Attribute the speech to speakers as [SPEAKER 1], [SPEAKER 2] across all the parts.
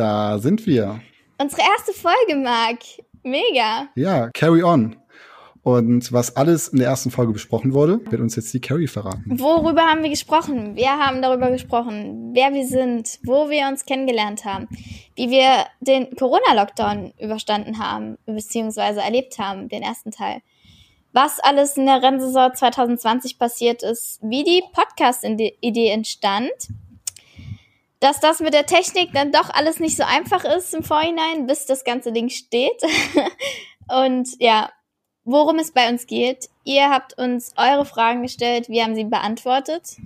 [SPEAKER 1] Da sind wir.
[SPEAKER 2] Unsere erste Folge, Marc. Mega.
[SPEAKER 1] Ja, Carry On. Und was alles in der ersten Folge besprochen wurde, wird uns jetzt die Carrie verraten.
[SPEAKER 2] Worüber haben wir gesprochen? Wir haben darüber gesprochen, wer wir sind, wo wir uns kennengelernt haben, wie wir den Corona-Lockdown überstanden haben, beziehungsweise erlebt haben, den ersten Teil. Was alles in der Rennsaison 2020 passiert ist, wie die Podcast-Idee entstand, dass das mit der Technik dann doch alles nicht so einfach ist im Vorhinein, bis das ganze Ding steht. Und ja, worum es bei uns geht. Ihr habt uns eure Fragen gestellt, wir haben sie beantwortet.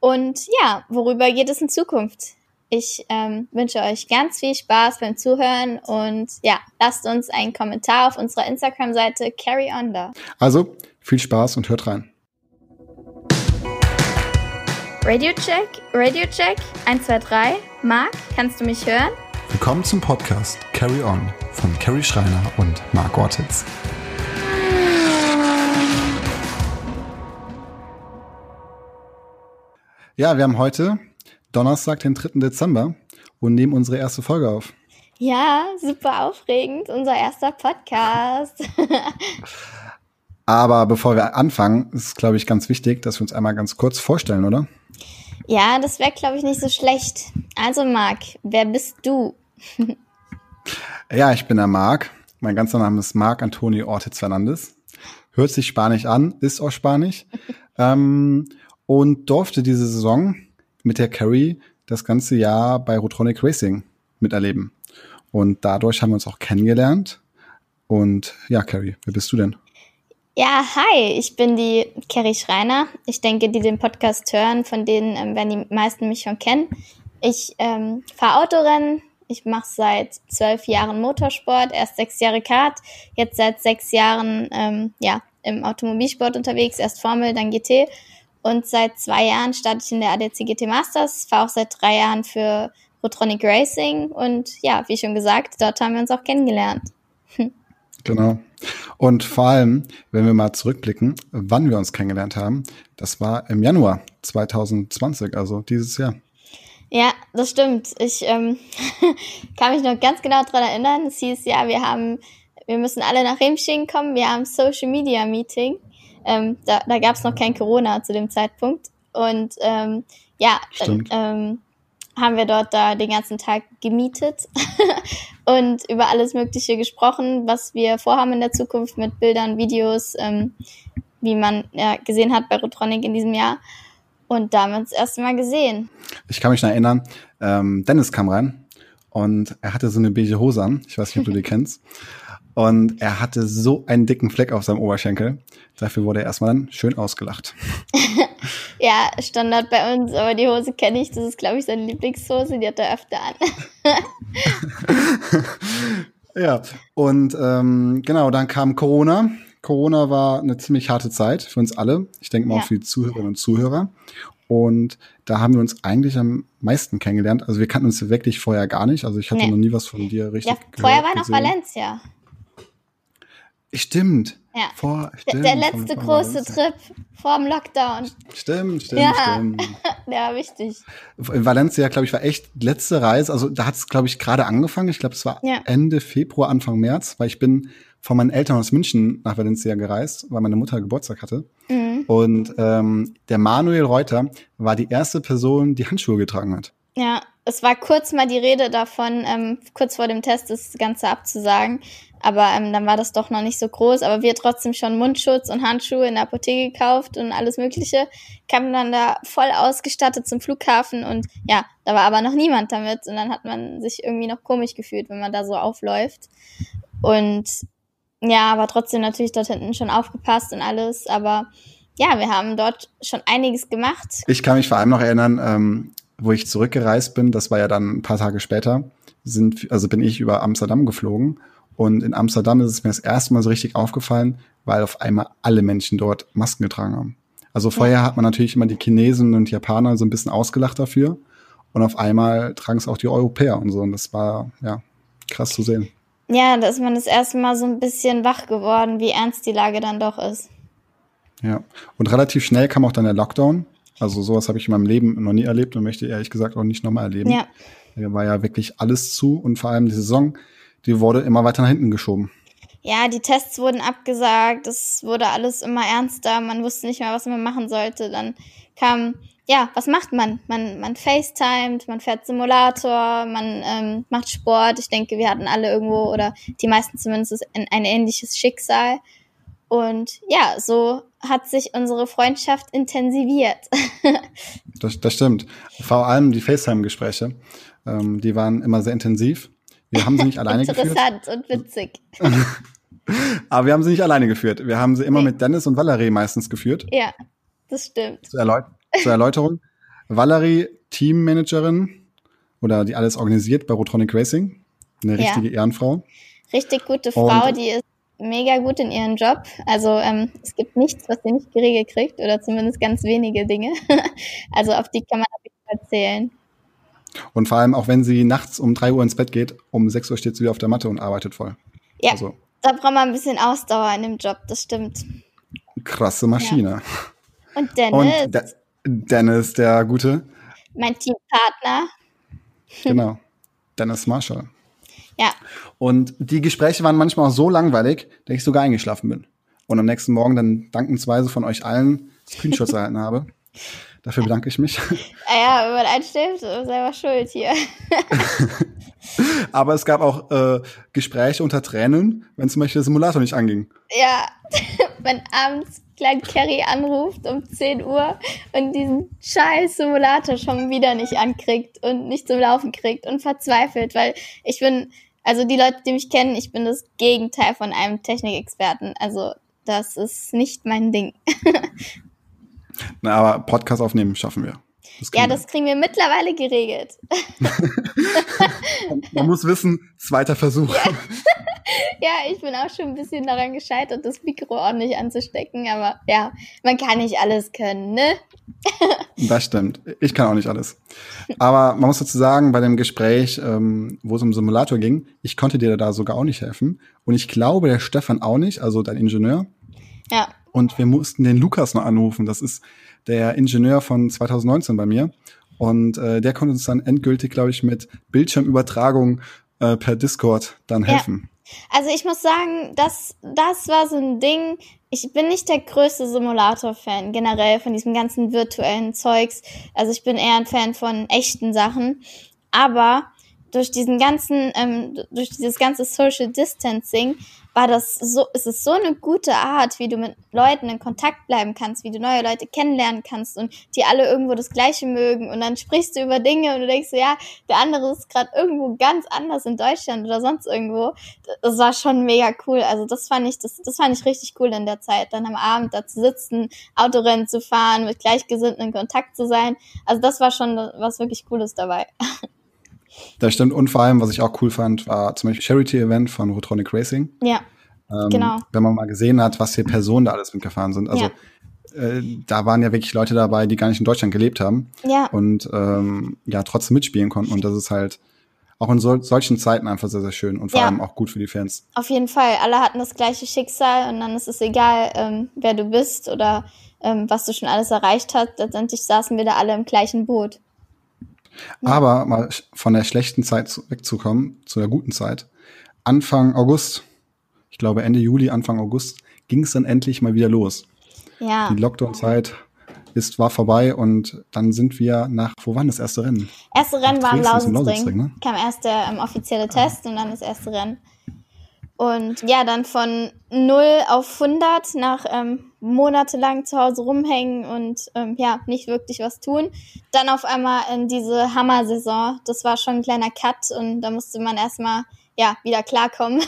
[SPEAKER 2] Und ja, worüber geht es in Zukunft? Ich ähm, wünsche euch ganz viel Spaß beim Zuhören und ja, lasst uns einen Kommentar auf unserer Instagram-Seite Carry On da.
[SPEAKER 1] Also viel Spaß und hört rein.
[SPEAKER 2] Radio Check, Radio Check, 1, 2, 3. Marc, kannst du mich hören?
[SPEAKER 1] Willkommen zum Podcast Carry On von Carrie Schreiner und Marc Ortiz. Ja, wir haben heute Donnerstag, den 3. Dezember und nehmen unsere erste Folge auf.
[SPEAKER 2] Ja, super aufregend, unser erster Podcast.
[SPEAKER 1] Aber bevor wir anfangen, ist es, glaube ich, ganz wichtig, dass wir uns einmal ganz kurz vorstellen, oder?
[SPEAKER 2] Ja, das wäre, glaube ich, nicht so schlecht. Also, Marc, wer bist du?
[SPEAKER 1] ja, ich bin der Marc. Mein ganzer Name ist Marc Antonio Ortiz Fernandes. Hört sich spanisch an, ist auch spanisch. ähm, und durfte diese Saison mit der Carrie das ganze Jahr bei Rotronic Racing miterleben. Und dadurch haben wir uns auch kennengelernt. Und ja, Carrie, wer bist du denn?
[SPEAKER 2] Ja, hi, ich bin die Carrie Schreiner. Ich denke, die den Podcast hören, von denen ähm, werden die meisten mich schon kennen. Ich ähm, fahre Autorennen. Ich mache seit zwölf Jahren Motorsport, erst sechs Jahre Kart, jetzt seit sechs Jahren ähm, ja im Automobilsport unterwegs, erst Formel, dann GT und seit zwei Jahren starte ich in der ADC GT Masters, fahre auch seit drei Jahren für Rotronic Racing und ja, wie schon gesagt, dort haben wir uns auch kennengelernt.
[SPEAKER 1] Genau. Und vor allem, wenn wir mal zurückblicken, wann wir uns kennengelernt haben, das war im Januar 2020, also dieses Jahr.
[SPEAKER 2] Ja, das stimmt. Ich ähm, kann mich noch ganz genau dran erinnern. Es hieß ja, wir haben, wir müssen alle nach Remsching kommen, wir haben Social Media Meeting. Ähm, da da gab es noch kein Corona zu dem Zeitpunkt. Und ähm, ja, dann, ähm, haben wir dort da den ganzen Tag gemietet und über alles Mögliche gesprochen, was wir vorhaben in der Zukunft mit Bildern, Videos, ähm, wie man ja gesehen hat bei Rotronic in diesem Jahr. Und da haben wir uns das erste Mal gesehen.
[SPEAKER 1] Ich kann mich noch erinnern, ähm, Dennis kam rein und er hatte so eine beige Hose an. Ich weiß nicht, ob du die kennst. Und er hatte so einen dicken Fleck auf seinem Oberschenkel. Dafür wurde er erstmal dann schön ausgelacht.
[SPEAKER 2] ja, Standard bei uns, aber die Hose kenne ich. Das ist, glaube ich, seine Lieblingshose. Die hat er öfter an.
[SPEAKER 1] ja, und ähm, genau, dann kam Corona. Corona war eine ziemlich harte Zeit für uns alle. Ich denke mal ja. auch für die Zuhörerinnen und Zuhörer. Und da haben wir uns eigentlich am meisten kennengelernt. Also wir kannten uns wirklich vorher gar nicht. Also ich hatte nee. noch nie was von dir richtig. Ja,
[SPEAKER 2] vorher war noch Valencia.
[SPEAKER 1] Stimmt.
[SPEAKER 2] Ja. Vor, stimmt, der, letzte große Trip vor dem Lockdown.
[SPEAKER 1] Stimmt, stimmt, ja. stimmt.
[SPEAKER 2] ja, wichtig.
[SPEAKER 1] In Valencia, glaube ich, war echt letzte Reise. Also da hat es, glaube ich, gerade angefangen. Ich glaube, es war ja. Ende Februar, Anfang März, weil ich bin von meinen Eltern aus München nach Valencia gereist, weil meine Mutter Geburtstag hatte. Mhm. Und ähm, der Manuel Reuter war die erste Person, die Handschuhe getragen hat.
[SPEAKER 2] Ja, es war kurz mal die Rede davon, ähm, kurz vor dem Test das Ganze abzusagen. Aber ähm, dann war das doch noch nicht so groß. Aber wir trotzdem schon Mundschutz und Handschuhe in der Apotheke gekauft und alles Mögliche. Kamen dann da voll ausgestattet zum Flughafen und ja, da war aber noch niemand damit. Und dann hat man sich irgendwie noch komisch gefühlt, wenn man da so aufläuft. Und ja, aber trotzdem natürlich dort hinten schon aufgepasst und alles. Aber ja, wir haben dort schon einiges gemacht.
[SPEAKER 1] Ich kann mich vor allem noch erinnern, ähm, wo ich zurückgereist bin, das war ja dann ein paar Tage später, sind, also bin ich über Amsterdam geflogen und in Amsterdam ist es mir das erste Mal so richtig aufgefallen, weil auf einmal alle Menschen dort Masken getragen haben. Also vorher hat man natürlich immer die Chinesen und Japaner so ein bisschen ausgelacht dafür. Und auf einmal tragen es auch die Europäer und so. Und das war, ja, krass zu sehen.
[SPEAKER 2] Ja, da ist man das erste Mal so ein bisschen wach geworden, wie ernst die Lage dann doch ist.
[SPEAKER 1] Ja. Und relativ schnell kam auch dann der Lockdown. Also sowas habe ich in meinem Leben noch nie erlebt und möchte ehrlich gesagt auch nicht nochmal erleben. Ja. Da war ja wirklich alles zu und vor allem die Saison, die wurde immer weiter nach hinten geschoben.
[SPEAKER 2] Ja, die Tests wurden abgesagt, es wurde alles immer ernster, man wusste nicht mehr, was man machen sollte. Dann kam, ja, was macht man? Man, man FaceTimet, man fährt Simulator, man ähm, macht Sport. Ich denke, wir hatten alle irgendwo oder die meisten zumindest ein, ein ähnliches Schicksal. Und ja, so hat sich unsere Freundschaft intensiviert.
[SPEAKER 1] das, das stimmt. Vor allem die FaceTime-Gespräche, ähm, die waren immer sehr intensiv. Wir haben sie nicht alleine
[SPEAKER 2] geführt.
[SPEAKER 1] Interessant
[SPEAKER 2] und witzig.
[SPEAKER 1] Aber wir haben sie nicht alleine geführt. Wir haben sie immer nee. mit Dennis und Valerie meistens geführt.
[SPEAKER 2] Ja, das stimmt.
[SPEAKER 1] Zur, Erläut zur Erläuterung. Valerie, Teammanagerin oder die alles organisiert bei Rotronic Racing. Eine richtige ja. Ehrenfrau.
[SPEAKER 2] Richtig gute Frau, und die ist mega gut in ihrem Job. Also ähm, es gibt nichts, was sie nicht geregelt kriegt oder zumindest ganz wenige Dinge. also auf die kann man auf jeden Fall zählen.
[SPEAKER 1] Und vor allem auch wenn sie nachts um drei Uhr ins Bett geht, um sechs Uhr steht sie wieder auf der Matte und arbeitet voll.
[SPEAKER 2] Ja, also. da braucht man ein bisschen Ausdauer in dem Job, das stimmt.
[SPEAKER 1] Krasse Maschine. Ja.
[SPEAKER 2] Und Dennis.
[SPEAKER 1] Und De Dennis, der Gute.
[SPEAKER 2] Mein Teampartner.
[SPEAKER 1] Genau. Dennis Marshall.
[SPEAKER 2] Ja.
[SPEAKER 1] Und die Gespräche waren manchmal auch so langweilig, dass ich sogar eingeschlafen bin. Und am nächsten Morgen dann dankensweise von euch allen Screenshots erhalten habe. Dafür bedanke ich mich.
[SPEAKER 2] Ah ja, wenn man einschläft, selber schuld hier.
[SPEAKER 1] Aber es gab auch äh, Gespräche unter Tränen, wenn zum Beispiel der Simulator nicht anging.
[SPEAKER 2] Ja, wenn abends Klein Carrie anruft um 10 Uhr und diesen scheiß Simulator schon wieder nicht ankriegt und nicht zum Laufen kriegt und verzweifelt, weil ich bin, also die Leute, die mich kennen, ich bin das Gegenteil von einem Technikexperten. Also das ist nicht mein Ding.
[SPEAKER 1] Na, aber Podcast aufnehmen schaffen wir.
[SPEAKER 2] Das ja, das kriegen wir mittlerweile geregelt.
[SPEAKER 1] Man muss wissen, zweiter Versuch.
[SPEAKER 2] Ja. ja. ich bin auch schon ein bisschen daran gescheitert, das Mikro ordentlich anzustecken, aber ja, man kann nicht alles können, ne?
[SPEAKER 1] das stimmt. Ich kann auch nicht alles. Aber man muss dazu sagen, bei dem Gespräch, ähm, wo es um Simulator ging, ich konnte dir da sogar auch nicht helfen. Und ich glaube, der Stefan auch nicht, also dein Ingenieur.
[SPEAKER 2] Ja.
[SPEAKER 1] Und wir mussten den Lukas noch anrufen. Das ist der Ingenieur von 2019 bei mir. Und äh, der konnte uns dann endgültig, glaube ich, mit Bildschirmübertragung äh, per Discord dann helfen. Ja.
[SPEAKER 2] Also ich muss sagen, das, das war so ein Ding. Ich bin nicht der größte Simulator-Fan generell von diesem ganzen virtuellen Zeugs. Also ich bin eher ein Fan von echten Sachen. Aber durch diesen ganzen, ähm, durch dieses ganze Social Distancing war das so, es ist so eine gute Art, wie du mit Leuten in Kontakt bleiben kannst, wie du neue Leute kennenlernen kannst und die alle irgendwo das Gleiche mögen und dann sprichst du über Dinge und du denkst so, ja, der andere ist gerade irgendwo ganz anders in Deutschland oder sonst irgendwo. Das war schon mega cool. Also das fand ich, das, das fand ich richtig cool in der Zeit, dann am Abend da zu sitzen, Autorennen zu fahren, mit Gleichgesinnten in Kontakt zu sein. Also das war schon was wirklich Cooles dabei.
[SPEAKER 1] Das stimmt. Und vor allem, was ich auch cool fand, war zum Beispiel Charity-Event von Rotronic Racing.
[SPEAKER 2] Ja.
[SPEAKER 1] Ähm,
[SPEAKER 2] genau.
[SPEAKER 1] Wenn man mal gesehen hat, was hier Personen da alles mitgefahren sind. Also ja. äh, da waren ja wirklich Leute dabei, die gar nicht in Deutschland gelebt haben.
[SPEAKER 2] Ja.
[SPEAKER 1] Und ähm, ja, trotzdem mitspielen konnten. Und das ist halt auch in sol solchen Zeiten einfach sehr, sehr schön und vor ja. allem auch gut für die Fans.
[SPEAKER 2] Auf jeden Fall. Alle hatten das gleiche Schicksal und dann ist es egal, ähm, wer du bist oder ähm, was du schon alles erreicht hast. Letztendlich saßen wir da alle im gleichen Boot.
[SPEAKER 1] Aber mal von der schlechten Zeit wegzukommen, zu der guten Zeit. Anfang August, ich glaube Ende Juli, Anfang August, ging es dann endlich mal wieder los.
[SPEAKER 2] Ja.
[SPEAKER 1] Die Lockdown-Zeit ist, war vorbei und dann sind wir nach, wo war das erste Rennen?
[SPEAKER 2] Erste Rennen war im Lausitzring. Ne? Kam erst der ähm, offizielle Test und dann das erste Rennen. Und ja, dann von 0 auf 100 nach ähm, monatelang zu Hause rumhängen und ähm, ja, nicht wirklich was tun. Dann auf einmal in diese Hammer-Saison. Das war schon ein kleiner Cut und da musste man erstmal ja, wieder klarkommen.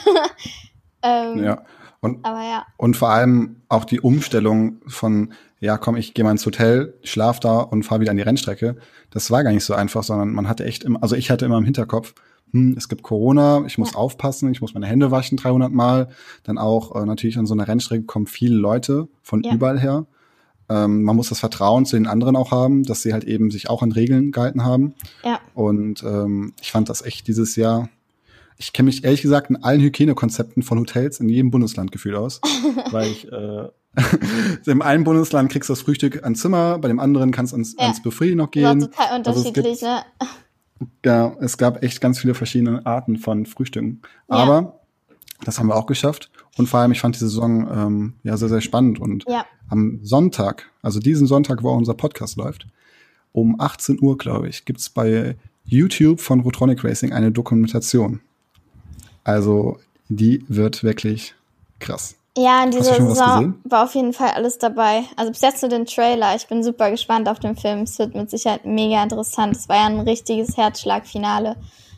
[SPEAKER 1] ähm, ja. Und,
[SPEAKER 2] aber ja.
[SPEAKER 1] und vor allem auch die Umstellung von, ja, komm, ich gehe mal ins Hotel, schlaf da und fahre wieder an die Rennstrecke. Das war gar nicht so einfach, sondern man hatte echt immer, also ich hatte immer im Hinterkopf, hm, es gibt Corona, ich muss ja. aufpassen, ich muss meine Hände waschen 300 Mal. Dann auch äh, natürlich an so einer Rennstrecke kommen viele Leute von ja. überall her. Ähm, man muss das Vertrauen zu den anderen auch haben, dass sie halt eben sich auch an Regeln gehalten haben.
[SPEAKER 2] Ja.
[SPEAKER 1] Und ähm, ich fand das echt dieses Jahr. Ich kenne mich ehrlich gesagt in allen Hygienekonzepten von Hotels in jedem Bundesland gefühlt aus, weil ich äh, Im einen Bundesland kriegst du das Frühstück ans Zimmer, bei dem anderen kannst du ans, ja. ans Buffet noch gehen.
[SPEAKER 2] Das war total also unterschiedlich, also ne?
[SPEAKER 1] Ja, es gab echt ganz viele verschiedene Arten von Frühstücken. Ja. Aber das haben wir auch geschafft. Und vor allem, ich fand die Saison ähm, ja sehr, sehr spannend. Und ja. am Sonntag, also diesen Sonntag, wo auch unser Podcast läuft, um 18 Uhr, glaube ich, gibt's bei YouTube von Rotronic Racing eine Dokumentation. Also die wird wirklich krass.
[SPEAKER 2] Ja, in dieser Saison war auf jeden Fall alles dabei. Also bis jetzt zu den Trailer. Ich bin super gespannt auf den Film. Es wird mit Sicherheit mega interessant. Es war ja ein richtiges Herzschlagfinale.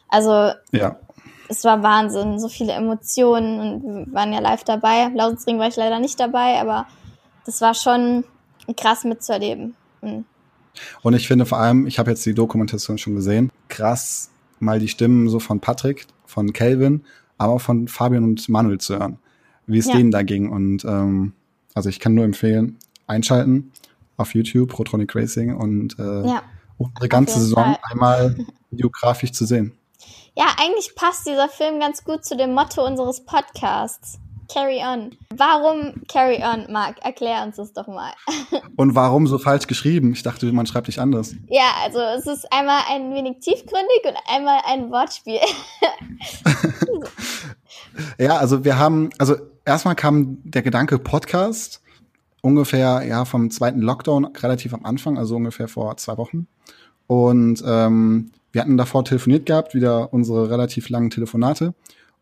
[SPEAKER 2] Also ja. es war Wahnsinn. So viele Emotionen und wir waren ja live dabei. Lausitzring war ich leider nicht dabei, aber das war schon krass mitzuerleben.
[SPEAKER 1] Und, und ich finde vor allem, ich habe jetzt die Dokumentation schon gesehen, krass mal die Stimmen so von Patrick, von Kelvin, aber auch von Fabian und Manuel zu hören, wie es ja. denen da ging. Und ähm, also ich kann nur empfehlen, einschalten auf YouTube, Protronic Racing und äh, ja, unsere ganze Saison Fall. einmal biografisch zu sehen.
[SPEAKER 2] Ja, eigentlich passt dieser Film ganz gut zu dem Motto unseres Podcasts. Carry on. Warum Carry on, Marc? Erklär uns das doch mal.
[SPEAKER 1] Und warum so falsch geschrieben? Ich dachte, man schreibt dich anders.
[SPEAKER 2] Ja, also es ist einmal ein wenig tiefgründig und einmal ein Wortspiel.
[SPEAKER 1] ja, also wir haben, also erstmal kam der Gedanke Podcast ungefähr ja vom zweiten Lockdown relativ am Anfang, also ungefähr vor zwei Wochen. Und ähm, wir hatten davor telefoniert gehabt, wieder unsere relativ langen Telefonate.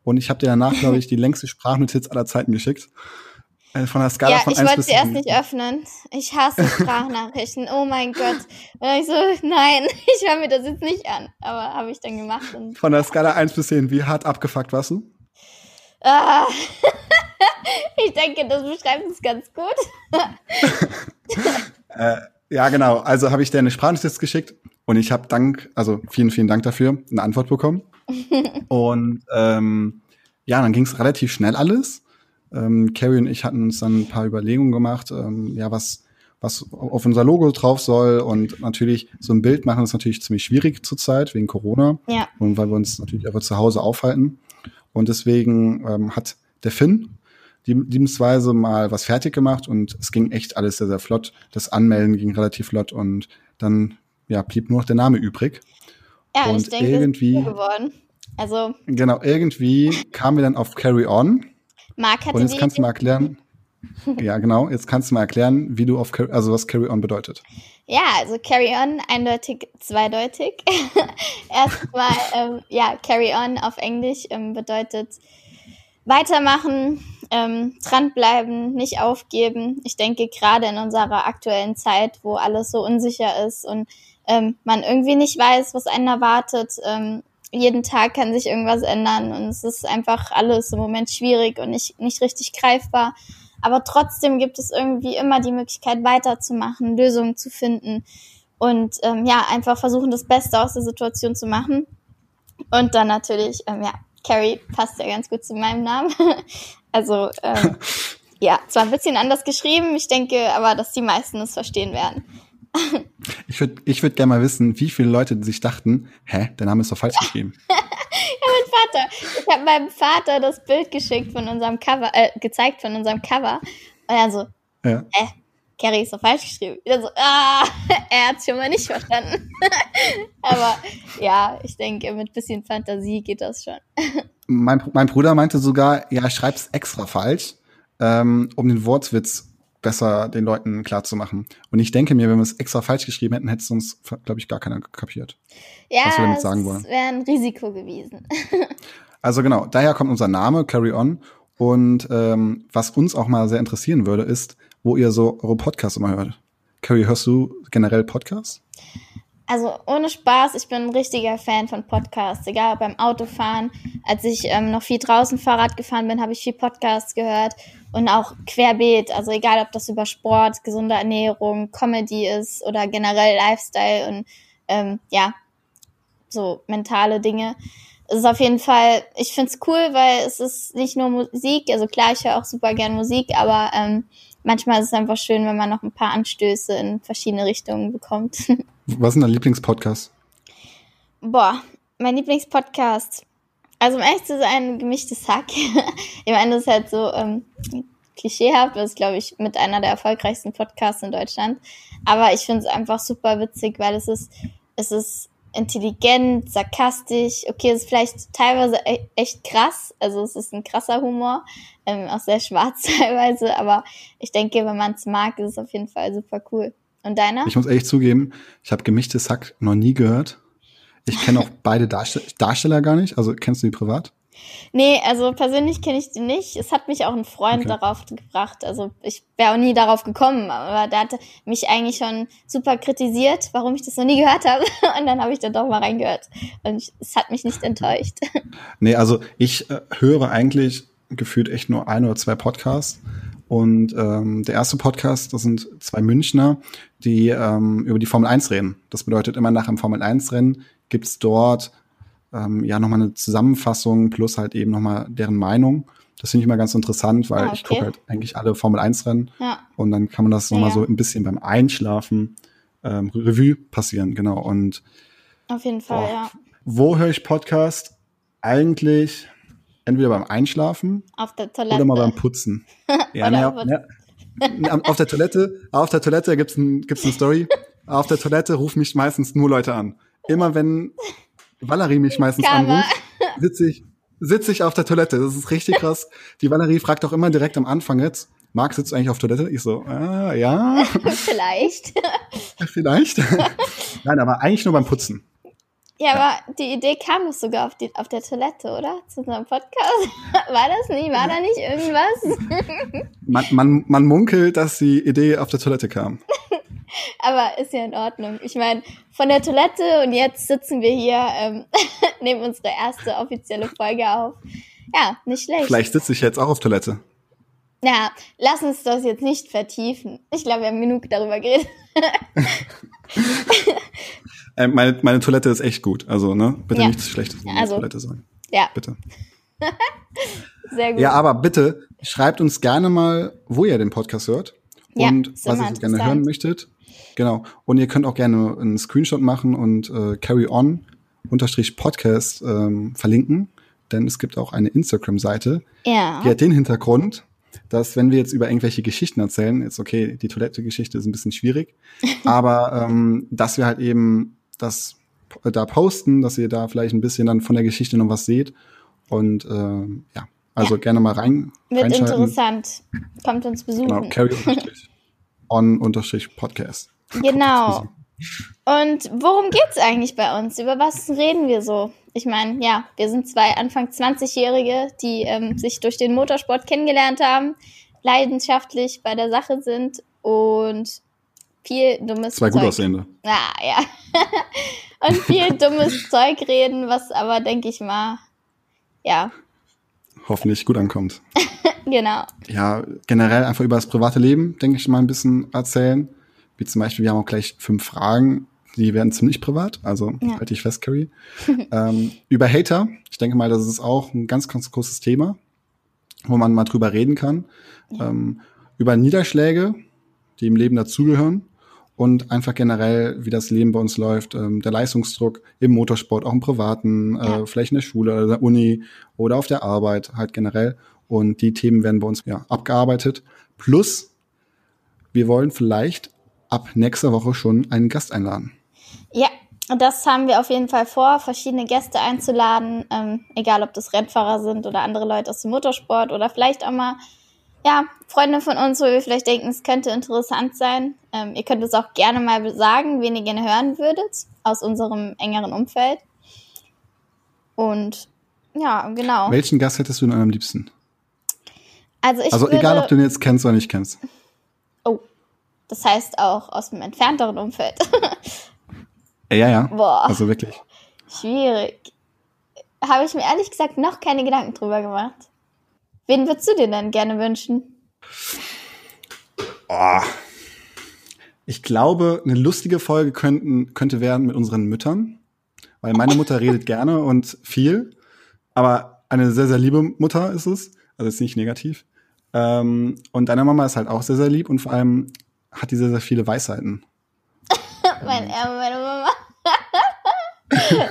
[SPEAKER 1] Und ich habe dir danach, glaube ich, die längste Sprachnotiz aller Zeiten geschickt. Äh, von der Skala ja, von 1 bis
[SPEAKER 2] ich wollte sie erst nicht öffnen. Ich hasse Sprachnachrichten. Oh mein Gott. Und ich so, nein, ich höre mir das jetzt nicht an. Aber habe ich dann gemacht.
[SPEAKER 1] von der Skala 1 bis 10, wie hart abgefuckt warst du?
[SPEAKER 2] Ah. ich denke, das beschreibt es ganz gut.
[SPEAKER 1] äh, ja, genau. Also habe ich dir eine Sprachnotiz geschickt und ich habe Dank, also vielen, vielen Dank dafür, eine Antwort bekommen. und ähm, ja, dann ging es relativ schnell alles. Ähm, Carrie und ich hatten uns dann ein paar Überlegungen gemacht, ähm, ja, was, was auf unser Logo drauf soll. Und natürlich, so ein Bild machen ist natürlich ziemlich schwierig zurzeit wegen Corona. Ja. Und weil wir uns natürlich einfach zu Hause aufhalten. Und deswegen ähm, hat der Finn die liebensweise mal was fertig gemacht und es ging echt alles sehr, sehr flott. Das Anmelden ging relativ flott und dann ja, blieb nur noch der Name übrig.
[SPEAKER 2] Ja, und ich denke, irgendwie, geworden. Also,
[SPEAKER 1] genau, irgendwie kamen wir dann auf Carry On.
[SPEAKER 2] Mark hatte
[SPEAKER 1] Und jetzt kannst du mal erklären. Ja, genau. Jetzt kannst du mal erklären, wie du auf Carry, also was Carry On bedeutet.
[SPEAKER 2] Ja, also Carry On eindeutig, zweideutig. Erstmal, ähm, ja, Carry On auf Englisch ähm, bedeutet weitermachen, ähm, dranbleiben, nicht aufgeben. Ich denke, gerade in unserer aktuellen Zeit, wo alles so unsicher ist und ähm, man irgendwie nicht weiß, was einen erwartet. Ähm, jeden Tag kann sich irgendwas ändern und es ist einfach alles im Moment schwierig und nicht, nicht richtig greifbar. Aber trotzdem gibt es irgendwie immer die Möglichkeit weiterzumachen, Lösungen zu finden und ähm, ja, einfach versuchen, das Beste aus der Situation zu machen. Und dann natürlich, ähm, ja, Carrie passt ja ganz gut zu meinem Namen. also ähm, ja, zwar ein bisschen anders geschrieben, ich denke aber, dass die meisten es verstehen werden.
[SPEAKER 1] Ich würde ich würd gerne mal wissen, wie viele Leute sich dachten, hä, der Name ist doch falsch geschrieben.
[SPEAKER 2] Vater. Ich habe meinem Vater das Bild geschickt von unserem Cover, äh, gezeigt von unserem Cover. Und er so, ja. äh, Carrie ist doch falsch geschrieben. Ich so, ah, er hat es schon mal nicht verstanden. Aber ja, ich denke, mit bisschen Fantasie geht das schon.
[SPEAKER 1] mein, mein Bruder meinte sogar, ja, schreib's extra falsch, ähm, um den Wortwitz besser den Leuten klar zu machen. Und ich denke mir, wenn wir es extra falsch geschrieben hätten, hätte es uns, glaube ich, gar keiner kapiert.
[SPEAKER 2] Ja, was wir damit sagen wollen. Das wäre ein Risiko gewesen.
[SPEAKER 1] also genau, daher kommt unser Name, Carry On. Und ähm, was uns auch mal sehr interessieren würde, ist, wo ihr so eure Podcasts immer hört. Carrie, hörst du generell Podcasts?
[SPEAKER 2] Also ohne Spaß, ich bin ein richtiger Fan von Podcasts, egal beim Autofahren. Als ich ähm, noch viel draußen Fahrrad gefahren bin, habe ich viel Podcasts gehört und auch querbeet. Also egal, ob das über Sport, gesunde Ernährung, Comedy ist oder generell Lifestyle und ähm, ja, so mentale Dinge. Es ist auf jeden Fall, ich finde es cool, weil es ist nicht nur Musik, also klar, ich höre auch super gern Musik, aber ähm, manchmal ist es einfach schön, wenn man noch ein paar Anstöße in verschiedene Richtungen bekommt.
[SPEAKER 1] Was ist dein Lieblingspodcast?
[SPEAKER 2] Boah, mein Lieblingspodcast. Also um ehrlich zu sein, gemischtes Hack. ich meine, das ist halt so ähm, klischeehaft, das ist, glaube ich, mit einer der erfolgreichsten Podcasts in Deutschland. Aber ich finde es einfach super witzig, weil es ist, es ist intelligent, sarkastisch. Okay, ist vielleicht teilweise e echt krass. Also es ist ein krasser Humor, ähm, auch sehr schwarz teilweise. Aber ich denke, wenn man es mag, ist es auf jeden Fall super cool. Und deiner?
[SPEAKER 1] Ich muss ehrlich zugeben, ich habe gemischtes Hack noch nie gehört. Ich kenne auch beide Darstell Darsteller gar nicht. Also kennst du die privat?
[SPEAKER 2] Nee, also persönlich kenne ich die nicht. Es hat mich auch ein Freund okay. darauf gebracht. Also ich wäre auch nie darauf gekommen, aber der hatte mich eigentlich schon super kritisiert, warum ich das noch nie gehört habe. Und dann habe ich da doch mal reingehört. Und ich, es hat mich nicht enttäuscht.
[SPEAKER 1] Nee, also ich äh, höre eigentlich gefühlt echt nur ein oder zwei Podcasts. Und ähm, der erste Podcast, das sind zwei Münchner, die ähm, über die Formel 1 reden. Das bedeutet, immer nach einem Formel 1-Rennen gibt's dort ähm, ja nochmal eine Zusammenfassung plus halt eben nochmal deren Meinung. Das finde ich immer ganz interessant, weil ah, okay. ich gucke halt eigentlich alle Formel 1 Rennen ja. und dann kann man das nochmal ja, so ein bisschen beim Einschlafen ähm, Revue passieren, genau. Und
[SPEAKER 2] auf jeden Fall, boah, ja.
[SPEAKER 1] Wo höre ich Podcast? Eigentlich entweder beim Einschlafen
[SPEAKER 2] auf der Toilette.
[SPEAKER 1] oder mal beim Putzen. ja, ne, auf, ne, auf der Toilette, auf der Toilette gibt's ein, gibt's eine Story. Auf der Toilette rufen mich meistens nur Leute an. Immer wenn Valerie mich meistens anruft, sitze ich, sitze ich auf der Toilette. Das ist richtig krass. Die Valerie fragt auch immer direkt am Anfang jetzt, Marc, sitzt du eigentlich auf Toilette? Ich so, ah, ja.
[SPEAKER 2] Vielleicht.
[SPEAKER 1] Vielleicht. Nein, aber eigentlich nur beim Putzen.
[SPEAKER 2] Ja, aber die Idee kam doch sogar auf, die, auf der Toilette, oder? Zu unserem Podcast. War das nie? War da nicht irgendwas?
[SPEAKER 1] man, man, man munkelt, dass die Idee auf der Toilette kam.
[SPEAKER 2] Aber ist ja in Ordnung. Ich meine, von der Toilette und jetzt sitzen wir hier, ähm, nehmen unsere erste offizielle Folge auf. Ja, nicht schlecht.
[SPEAKER 1] Vielleicht sitze ich jetzt auch auf Toilette.
[SPEAKER 2] Ja, lass uns das jetzt nicht vertiefen. Ich glaube, wir haben genug darüber geredet.
[SPEAKER 1] äh, meine, meine Toilette ist echt gut. Also, ne? Bitte ja. nichts Schlechtes über also, Toilette sagen.
[SPEAKER 2] Ja.
[SPEAKER 1] Bitte.
[SPEAKER 2] Sehr gut.
[SPEAKER 1] Ja, aber bitte schreibt uns gerne mal, wo ihr den Podcast hört ja, und was ihr gerne hören möchtet. Genau. Und ihr könnt auch gerne einen Screenshot machen und äh, Carry On unterstrich Podcast ähm, verlinken, denn es gibt auch eine Instagram-Seite,
[SPEAKER 2] ja.
[SPEAKER 1] die hat den Hintergrund, dass wenn wir jetzt über irgendwelche Geschichten erzählen, jetzt okay, die Toilette-Geschichte ist ein bisschen schwierig, aber ähm, dass wir halt eben das äh, da posten, dass ihr da vielleicht ein bisschen dann von der Geschichte noch was seht und äh, ja, also ja. gerne mal rein.
[SPEAKER 2] Wird interessant. Kommt uns besuchen. Genau,
[SPEAKER 1] carry on unterstrich Podcast.
[SPEAKER 2] Genau. Und worum geht's eigentlich bei uns? Über was reden wir so? Ich meine, ja, wir sind zwei Anfang 20-Jährige, die ähm, sich durch den Motorsport kennengelernt haben, leidenschaftlich bei der Sache sind und viel dummes
[SPEAKER 1] Zwei
[SPEAKER 2] Zeug.
[SPEAKER 1] gut aussehende.
[SPEAKER 2] Ja, ja. und viel dummes Zeug reden, was aber, denke ich mal, ja.
[SPEAKER 1] Hoffentlich gut ankommt.
[SPEAKER 2] genau.
[SPEAKER 1] Ja, generell einfach über das private Leben, denke ich mal, ein bisschen erzählen. Wie zum Beispiel, wir haben auch gleich fünf Fragen, die werden ziemlich privat, also ja. halte ich fest, Carrie. ähm, über Hater, ich denke mal, das ist auch ein ganz, ganz großes Thema, wo man mal drüber reden kann. Ja. Ähm, über Niederschläge, die im Leben dazugehören und einfach generell, wie das Leben bei uns läuft, ähm, der Leistungsdruck im Motorsport, auch im Privaten, äh, ja. äh, vielleicht in der Schule oder der Uni oder auf der Arbeit halt generell. Und die Themen werden bei uns ja abgearbeitet. Plus, wir wollen vielleicht ab nächster Woche schon einen Gast einladen.
[SPEAKER 2] Ja, das haben wir auf jeden Fall vor, verschiedene Gäste einzuladen, ähm, egal ob das Rennfahrer sind oder andere Leute aus dem Motorsport oder vielleicht auch mal ja, Freunde von uns, wo wir vielleicht denken, es könnte interessant sein. Ähm, ihr könnt es auch gerne mal sagen, wen ihr gerne hören würdet aus unserem engeren Umfeld. Und ja, genau.
[SPEAKER 1] Welchen Gast hättest du denn am liebsten?
[SPEAKER 2] Also, ich
[SPEAKER 1] also
[SPEAKER 2] würde,
[SPEAKER 1] egal, ob du ihn jetzt kennst oder nicht kennst.
[SPEAKER 2] Das heißt auch aus dem entfernteren Umfeld.
[SPEAKER 1] ja, ja.
[SPEAKER 2] Boah.
[SPEAKER 1] Also wirklich.
[SPEAKER 2] Schwierig. Habe ich mir ehrlich gesagt noch keine Gedanken drüber gemacht. Wen würdest du dir denn gerne wünschen?
[SPEAKER 1] Oh. Ich glaube, eine lustige Folge könnten, könnte werden mit unseren Müttern. Weil meine Mutter redet gerne und viel. Aber eine sehr, sehr liebe Mutter ist es. Also ist nicht negativ. Ähm, und deine Mama ist halt auch sehr, sehr lieb und vor allem hat die sehr, sehr viele Weisheiten.
[SPEAKER 2] mein Erbe, meine Mama.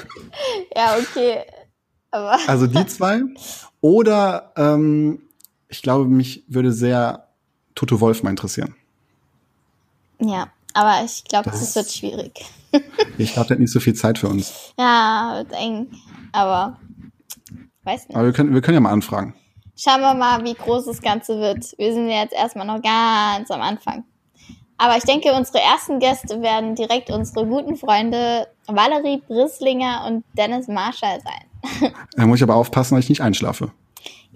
[SPEAKER 2] ja, okay. Aber
[SPEAKER 1] also die zwei. Oder ähm, ich glaube, mich würde sehr Toto Wolf mal interessieren.
[SPEAKER 2] Ja. Aber ich glaube,
[SPEAKER 1] Das
[SPEAKER 2] es wird schwierig.
[SPEAKER 1] Ich glaube, der hat nicht so viel Zeit für uns.
[SPEAKER 2] Ja, wird eng. Aber weiß nicht.
[SPEAKER 1] Aber wir können, wir können ja mal anfragen.
[SPEAKER 2] Schauen wir mal, wie groß das Ganze wird. Wir sind ja jetzt erstmal noch ganz am Anfang. Aber ich denke, unsere ersten Gäste werden direkt unsere guten Freunde Valerie Brisslinger und Dennis Marshall sein.
[SPEAKER 1] Da muss ich aber aufpassen, dass ich nicht einschlafe.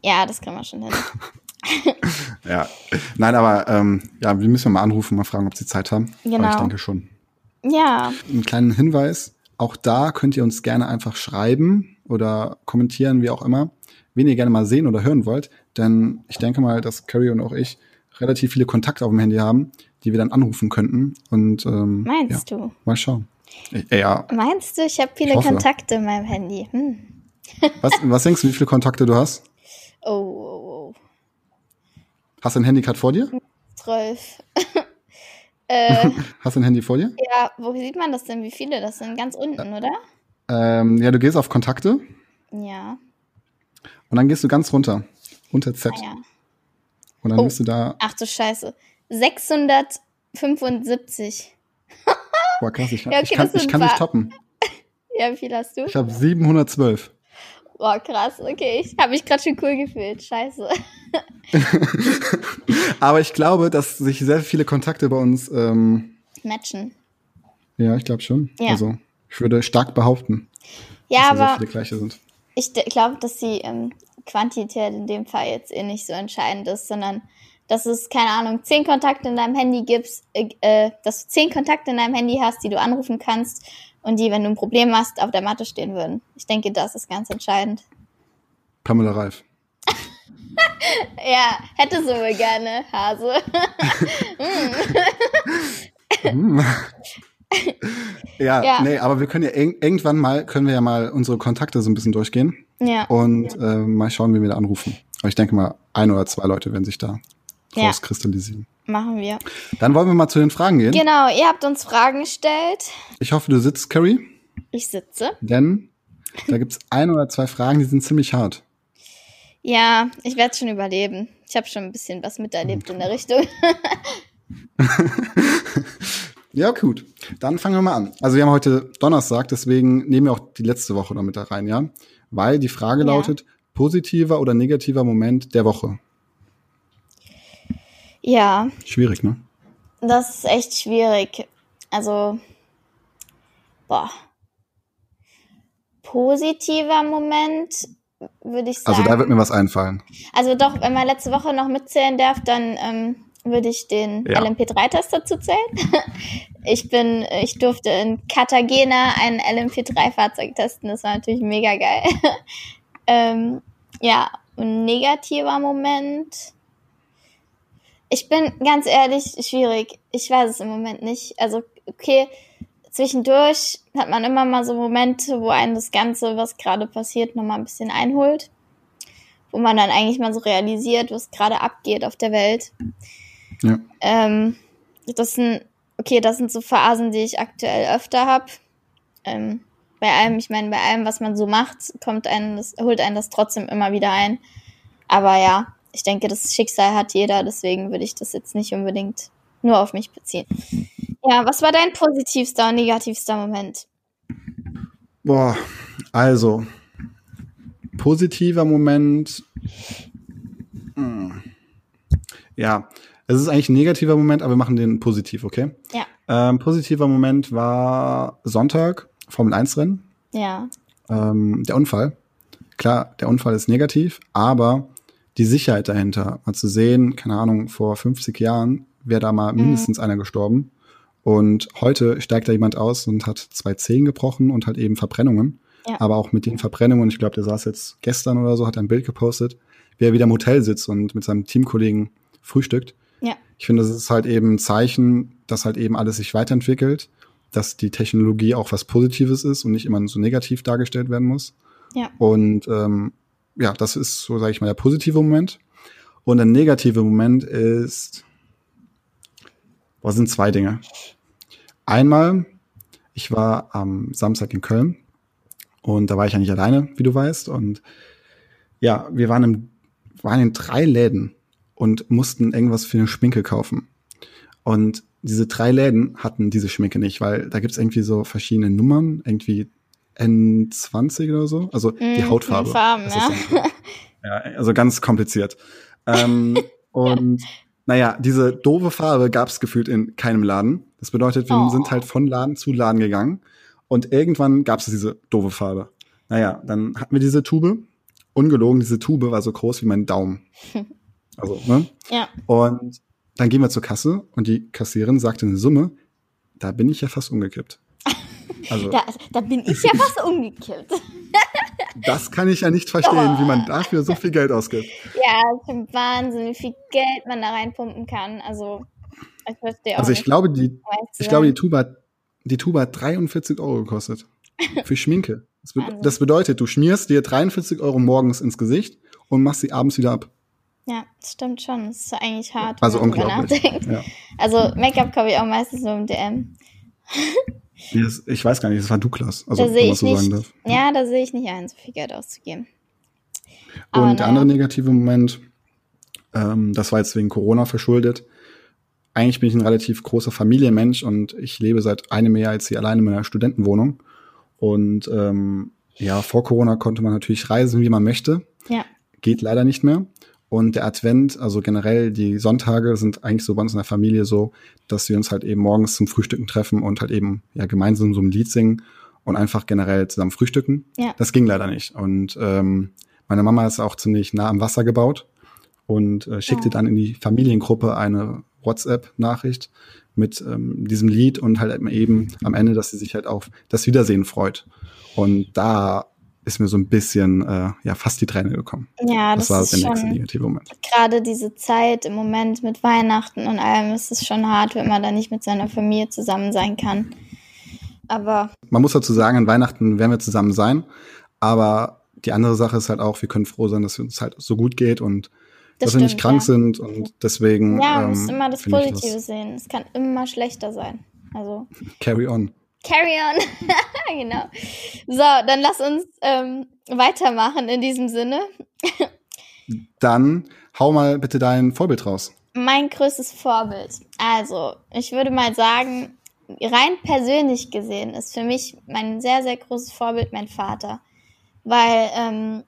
[SPEAKER 2] Ja, das können wir schon hin.
[SPEAKER 1] Ja. Nein, aber ähm, ja, wir müssen mal anrufen, mal fragen, ob sie Zeit haben. Aber
[SPEAKER 2] Genau.
[SPEAKER 1] ich denke schon.
[SPEAKER 2] Ja,
[SPEAKER 1] Einen kleinen Hinweis. Auch da könnt ihr uns gerne einfach schreiben oder kommentieren, wie auch immer, wen ihr gerne mal sehen oder hören wollt. Denn ich denke mal, dass Carrie und auch ich relativ viele Kontakte auf dem Handy haben, die wir dann anrufen könnten. Und ähm,
[SPEAKER 2] meinst
[SPEAKER 1] ja,
[SPEAKER 2] du?
[SPEAKER 1] mal schauen. Äh, Ja,
[SPEAKER 2] Meinst du, ich habe viele
[SPEAKER 1] Ich.
[SPEAKER 2] Kontakte in meinem Handy? Hm.
[SPEAKER 1] was, was denkst du, wie viele Kontakte du hast?
[SPEAKER 2] Oh, oh, oh.
[SPEAKER 1] Hast du ein Handy gerade vor dir?
[SPEAKER 2] Zwölf. äh,
[SPEAKER 1] Hast du ein Handy vor dir?
[SPEAKER 2] ja, wo sieht man das denn? Wie viele das sind? Ganz unten, oder?
[SPEAKER 1] Ähm, ja, du gehst auf Kontakte
[SPEAKER 2] Ja.
[SPEAKER 1] und dann gehst du ganz runter. Unter Z.
[SPEAKER 2] Ah, ja.
[SPEAKER 1] Und dann
[SPEAKER 2] Oh.
[SPEAKER 1] bist du da.
[SPEAKER 2] Ach du Scheiße. 675.
[SPEAKER 1] Boah, krass, ich, kann-
[SPEAKER 2] Ja, okay,
[SPEAKER 1] ich kann, ich kann nicht toppen.
[SPEAKER 2] Ja, wie viel hast du?
[SPEAKER 1] Ich habe 712.
[SPEAKER 2] Boah, krass. Okay, ich habe mich gerade schon cool gefühlt. Scheiße.
[SPEAKER 1] Aber ich glaube, dass sich sehr viele Kontakte bei uns, ähm,
[SPEAKER 2] Matchen.
[SPEAKER 1] ja, ich glaube schon.
[SPEAKER 2] Ja.
[SPEAKER 1] Also ich würde stark behaupten,
[SPEAKER 2] Ja,
[SPEAKER 1] dass sehr
[SPEAKER 2] aber
[SPEAKER 1] viele gleiche sind.
[SPEAKER 2] ich glaube, dass die ähm, Quantität in dem Fall jetzt eh nicht so entscheidend ist, sondern dass es, keine Ahnung, zehn Kontakte in deinem Handy gibst, äh, äh, dass du zehn Kontakte in deinem Handy hast, die du anrufen kannst und die, wenn du ein Problem hast, auf der Matte stehen würden. Ich denke, das ist ganz entscheidend.
[SPEAKER 1] Pamela Reif.
[SPEAKER 2] Ja, hätte so gerne, Hase.
[SPEAKER 1] Hm. ja,
[SPEAKER 2] Ja.
[SPEAKER 1] nee, aber wir können ja irg- irgendwann mal, können wir ja mal unsere Kontakte so ein bisschen durchgehen
[SPEAKER 2] ja.
[SPEAKER 1] und äh, mal schauen, wie wir da anrufen. Aber ich denke mal, ein oder zwei Leute werden sich da
[SPEAKER 2] Ja.
[SPEAKER 1] rauskristallisieren.
[SPEAKER 2] Machen wir.
[SPEAKER 1] Dann wollen wir mal zu den Fragen gehen.
[SPEAKER 2] Genau, ihr habt uns Fragen gestellt.
[SPEAKER 1] Ich hoffe, du sitzt, Carrie,
[SPEAKER 2] Ich sitze.
[SPEAKER 1] denn da gibt's ein oder zwei Fragen, die sind ziemlich hart.
[SPEAKER 2] Ja, ich werde schon überleben. Ich habe schon ein bisschen was miterlebt in der Richtung.
[SPEAKER 1] Ja, gut. Dann fangen wir mal an. Also wir haben heute Donnerstag, deswegen nehmen wir auch die letzte Woche noch mit da rein, ja? Weil die Frage
[SPEAKER 2] Ja.
[SPEAKER 1] lautet, positiver oder negativer Moment der Woche?
[SPEAKER 2] Ja,
[SPEAKER 1] Schwierig, ne?
[SPEAKER 2] das ist echt schwierig. Also, boah. Positiver Moment, würde ich sagen.
[SPEAKER 1] Also da wird mir was einfallen.
[SPEAKER 2] Also doch, wenn man letzte Woche noch mitzählen darf, dann ähm, würde ich den
[SPEAKER 1] Ja.
[SPEAKER 2] LMP3-Test dazu zählen. ich bin, ich durfte in Cartagena ein LMP3-Fahrzeug testen. Das war natürlich mega geil. ähm, ja, ein negativer Moment. Ich bin ganz ehrlich schwierig. Ich weiß es im Moment nicht. Also, okay, zwischendurch hat man immer mal so Momente, wo einen das Ganze, was gerade passiert, nochmal ein bisschen einholt wo man dann eigentlich mal so realisiert, was gerade abgeht auf der Welt.
[SPEAKER 1] Ja.
[SPEAKER 2] Ähm, das sind, okay, das sind so Phasen, die ich aktuell öfter habe. Ähm, bei allem, ich meine, bei allem, was man so macht, kommt einen, das, holt einen das trotzdem immer wieder ein. Aber ja, ich denke, das Schicksal hat jeder, deswegen würde ich das jetzt nicht unbedingt nur auf mich beziehen. Ja, was war dein positivster und negativster Moment?
[SPEAKER 1] Boah, also positiver Moment. Hm. Ja, es ist eigentlich ein negativer Moment, aber wir machen den positiv, okay?
[SPEAKER 2] Ja.
[SPEAKER 1] Ähm, positiver Moment war Sonntag, Formel 1 Rennen.
[SPEAKER 2] Ja,
[SPEAKER 1] ähm, der Unfall. Klar, der Unfall ist negativ, aber die Sicherheit dahinter, mal zu sehen, keine Ahnung, vor 50 Jahren wäre da mal mindestens einer gestorben. Und heute steigt da jemand aus und hat zwei Zehen gebrochen und hat eben Verbrennungen.
[SPEAKER 2] Ja.
[SPEAKER 1] Aber auch mit den Verbrennungen, ich glaube, der saß jetzt gestern oder so, hat ein Bild gepostet, wie er wieder im Hotel sitzt und mit seinem Teamkollegen frühstückt.
[SPEAKER 2] ja,
[SPEAKER 1] Ich finde, das ist halt eben ein Zeichen, dass halt eben alles sich weiterentwickelt, dass die Technologie auch was Positives ist und nicht immer so negativ dargestellt werden muss.
[SPEAKER 2] ja.
[SPEAKER 1] Und ähm, ja, das ist so, sage ich mal, der positive Moment. Und der negative Moment ist, boah, sind zwei Dinge. Einmal, ich war am Samstag in Köln und da war ich ja nicht alleine, wie du weißt. Und ja, wir waren, im, waren in drei Läden und mussten irgendwas für eine Schminke kaufen. Und diese drei Läden hatten diese Schminke nicht, weil da gibt's irgendwie so verschiedene Nummern, irgendwie N20 oder so. Also die
[SPEAKER 2] Mm,
[SPEAKER 1] Hautfarbe.
[SPEAKER 2] Farben,
[SPEAKER 1] Das
[SPEAKER 2] ja.
[SPEAKER 1] ja, also ganz kompliziert. Ähm, und naja, diese doofe Farbe gab's gefühlt in keinem Laden. Das bedeutet, wir
[SPEAKER 2] Oh.
[SPEAKER 1] sind halt von Laden zu Laden gegangen und irgendwann gab's diese doofe Farbe. Naja, dann hatten wir diese Tube. Ungelogen, diese Tube war so groß wie mein Daumen. Also, ne?
[SPEAKER 2] ja.
[SPEAKER 1] Und dann gehen wir zur Kasse und die Kassierin sagte eine Summe. Da bin ich ja fast umgekippt. Also,
[SPEAKER 2] Da, da bin ich ja fast umgekippt.
[SPEAKER 1] das kann ich ja nicht verstehen, wie man dafür so viel Geld ausgibt.
[SPEAKER 2] Ja, es ist Wahnsinn, wie viel Geld man da reinpumpen kann. Also, ich verstehe auch
[SPEAKER 1] Also, ich
[SPEAKER 2] nicht.
[SPEAKER 1] glaube, die,
[SPEAKER 2] ehrlich zu
[SPEAKER 1] ich glaube, die. Tube hat, die Tube hat 43 Euro gekostet. Für Schminke. Das, be
[SPEAKER 2] Wahnsinn.
[SPEAKER 1] das bedeutet, du schmierst dir 43 Euro morgens ins Gesicht und machst sie abends wieder ab.
[SPEAKER 2] Ja, das stimmt schon. Das ist eigentlich hart,
[SPEAKER 1] Also
[SPEAKER 2] wenn man
[SPEAKER 1] unglaublich.
[SPEAKER 2] nachdenkt.
[SPEAKER 1] Ja.
[SPEAKER 2] Also, Make-up kaufe ich auch meistens nur im DM.
[SPEAKER 1] Ich weiß gar nicht, das war Douglas. Also,
[SPEAKER 2] Da
[SPEAKER 1] wenn
[SPEAKER 2] sehe ich
[SPEAKER 1] so sagen
[SPEAKER 2] nicht,
[SPEAKER 1] darf.
[SPEAKER 2] ja, da sehe ich nicht ein, so viel Geld auszugeben. Aber
[SPEAKER 1] Und der andere negative Moment, ähm, das war jetzt wegen Corona verschuldet. Eigentlich bin ich ein relativ großer Familienmensch und ich lebe seit einem Jahr jetzt hier alleine in meiner Studentenwohnung. Und ähm, ja, vor Corona konnte man natürlich reisen, wie man möchte.
[SPEAKER 2] Ja,
[SPEAKER 1] Geht leider nicht mehr. Und der Advent, also generell die Sonntage sind eigentlich so bei uns in der Familie so, dass wir uns halt eben morgens zum Frühstücken treffen und halt eben ja gemeinsam so ein Lied singen und einfach generell zusammen frühstücken.
[SPEAKER 2] Ja.
[SPEAKER 1] Das ging leider nicht. Und ähm, meine Mama ist auch ziemlich nah am Wasser gebaut und äh, schickte
[SPEAKER 2] Oh.
[SPEAKER 1] dann in die Familiengruppe eine WhatsApp-Nachricht mit ähm, diesem Lied und halt eben am Ende, dass sie sich halt auf das Wiedersehen freut. Und da ist mir so ein bisschen äh, ja fast die Träne gekommen.
[SPEAKER 2] ja
[SPEAKER 1] Das,
[SPEAKER 2] das,
[SPEAKER 1] war
[SPEAKER 2] ist
[SPEAKER 1] der nächste negative Moment.
[SPEAKER 2] gerade diese Zeit im Moment mit Weihnachten und allem ist es schon hart, wenn man da nicht mit seiner Familie zusammen sein kann. Aber
[SPEAKER 1] Man muss dazu sagen, an Weihnachten werden wir zusammen sein, aber die andere Sache ist halt auch, wir können froh sein, dass es uns halt so gut geht und
[SPEAKER 2] das
[SPEAKER 1] dass wir nicht
[SPEAKER 2] stimmt,
[SPEAKER 1] krank
[SPEAKER 2] ja.
[SPEAKER 1] sind und deswegen
[SPEAKER 2] Ja, man
[SPEAKER 1] ähm,
[SPEAKER 2] muss immer das Positive sehen. Es kann immer schlechter sein. Also,
[SPEAKER 1] Carry on.
[SPEAKER 2] Carry on. genau. So, dann lass uns ähm, weitermachen in diesem Sinne.
[SPEAKER 1] Dann hau mal bitte dein Vorbild raus.
[SPEAKER 2] Mein größtes Vorbild. Also, ich würde mal sagen, rein persönlich gesehen ist für mich mein sehr, sehr großes Vorbild mein Vater. Weil ähm,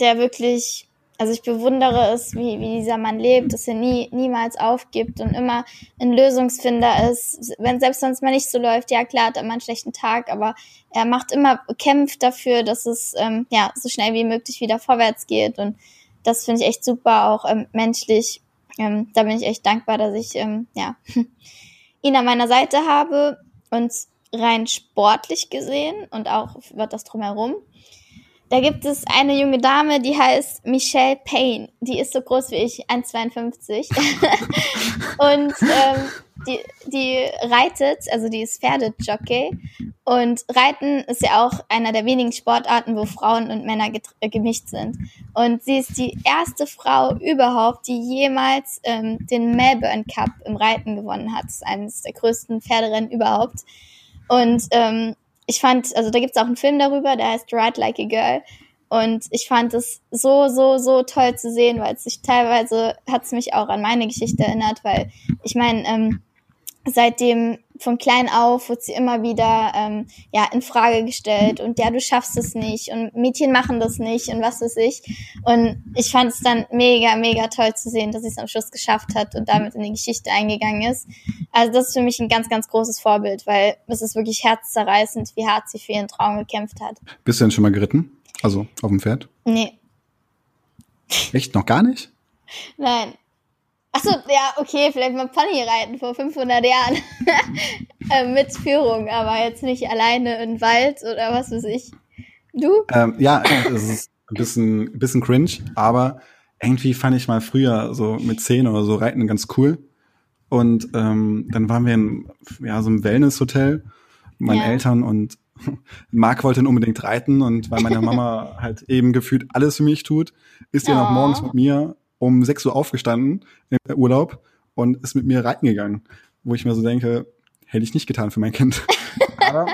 [SPEAKER 2] der wirklich, also ich bewundere es, wie, wie dieser Mann lebt, dass er nie, niemals aufgibt und immer ein Lösungsfinder ist. Wenn selbst wenn es mal nicht so läuft, ja klar, hat er mal einen schlechten Tag, aber er macht immer, kämpft dafür, dass es ähm, ja so schnell wie möglich wieder vorwärts geht. Und das finde ich echt super, auch ähm, menschlich. Ähm, da bin ich echt dankbar, dass ich ähm, ja, ihn an meiner Seite habe und rein sportlich gesehen und auch wird das drumherum. Da gibt es eine junge Dame, die heißt Michelle Payne. Die ist so groß wie ich, 1,52. und ähm, die, die reitet, also die ist Pferdejockey. Und Reiten ist ja auch einer der wenigen Sportarten, wo Frauen und Männer äh, gemischt sind. Und sie ist die erste Frau überhaupt, die jemals ähm, den Melbourne Cup im Reiten gewonnen hat. Das ist eines der größten Pferderennen überhaupt. Und ähm, ich fand, also da gibt's auch einen Film darüber, der heißt Ride Like a Girl. Und ich fand es so, so, so toll zu sehen, weil es sich teilweise hat es mich auch an meine Geschichte erinnert, weil ich meine, ähm, seitdem von klein auf wird sie immer wieder ähm, ja in Frage gestellt und ja du schaffst es nicht und Mädchen machen das nicht und was weiß ich und ich fand es dann mega mega toll zu sehen, dass sie es am Schluss geschafft hat und damit in die Geschichte eingegangen ist. Also das ist für mich ein ganz ganz großes Vorbild, weil es ist wirklich herzzerreißend, wie hart sie für ihren Traum gekämpft hat.
[SPEAKER 1] Bist du denn schon mal geritten? Also auf dem Pferd?
[SPEAKER 2] Nee,
[SPEAKER 1] Echt? Noch gar nicht?
[SPEAKER 2] nein. Achso, ja, okay, vielleicht mal Pony reiten vor 500 Jahren. äh, mit Führung, aber jetzt nicht alleine im Wald oder was weiß ich. Du?
[SPEAKER 1] Ähm, ja, es ist ein bisschen, ein bisschen cringe, aber irgendwie fand ich mal früher so mit zehn oder so Reiten ganz cool. Und ähm, dann waren wir in ja, so einem Wellness-Hotel, mit meinen
[SPEAKER 2] Ja.
[SPEAKER 1] Eltern und Marc wollte unbedingt reiten und weil meine Mama halt eben gefühlt alles für mich tut, ist auch
[SPEAKER 2] Oh.
[SPEAKER 1] morgens mit mir um 6 Uhr aufgestanden im Urlaub und ist mit mir reiten gegangen. Wo ich mir so denke, hätte ich nicht getan für mein Kind. Aber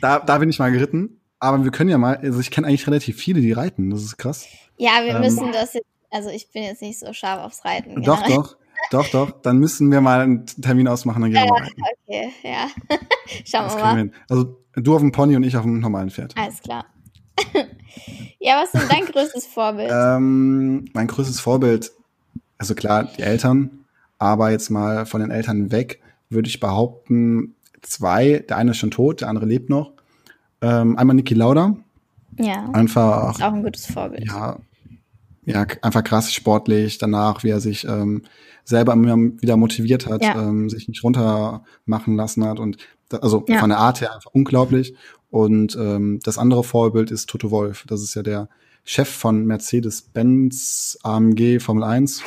[SPEAKER 1] da, da bin ich mal geritten. Aber wir können ja mal, also ich kenne eigentlich relativ viele, die reiten. Das ist krass.
[SPEAKER 2] ja, wir
[SPEAKER 1] Ähm,
[SPEAKER 2] müssen das jetzt, also ich bin jetzt nicht so scharf aufs Reiten.
[SPEAKER 1] Doch,
[SPEAKER 2] generell.
[SPEAKER 1] doch. doch, doch. Dann müssen wir mal einen Termin ausmachen, dann gehen wir mal reiten.
[SPEAKER 2] Okay, ja. Schauen
[SPEAKER 1] Das
[SPEAKER 2] wir
[SPEAKER 1] wir
[SPEAKER 2] mal.
[SPEAKER 1] hin. Also du auf dem Pony und ich auf dem normalen Pferd.
[SPEAKER 2] Alles klar. ja, was ist denn dein größtes Vorbild?
[SPEAKER 1] Ähm, mein größtes Vorbild, also klar, die Eltern, aber jetzt mal von den Eltern weg, würde ich behaupten, zwei. Der eine ist schon tot, der andere lebt noch. Ähm, einmal Niki Lauda,
[SPEAKER 2] ja,
[SPEAKER 1] einfach
[SPEAKER 2] ist auch ein gutes Vorbild.
[SPEAKER 1] ja, ja, einfach krass sportlich, danach, wie er sich ähm, selber immer wieder motiviert hat,
[SPEAKER 2] Ja.
[SPEAKER 1] ähm, sich nicht runtermachen lassen hat und da, also
[SPEAKER 2] Ja.
[SPEAKER 1] von der Art her einfach unglaublich. Und ähm, das andere Vorbild ist Toto Wolf. Das ist ja der Chef von Mercedes-Benz AMG Formel 1.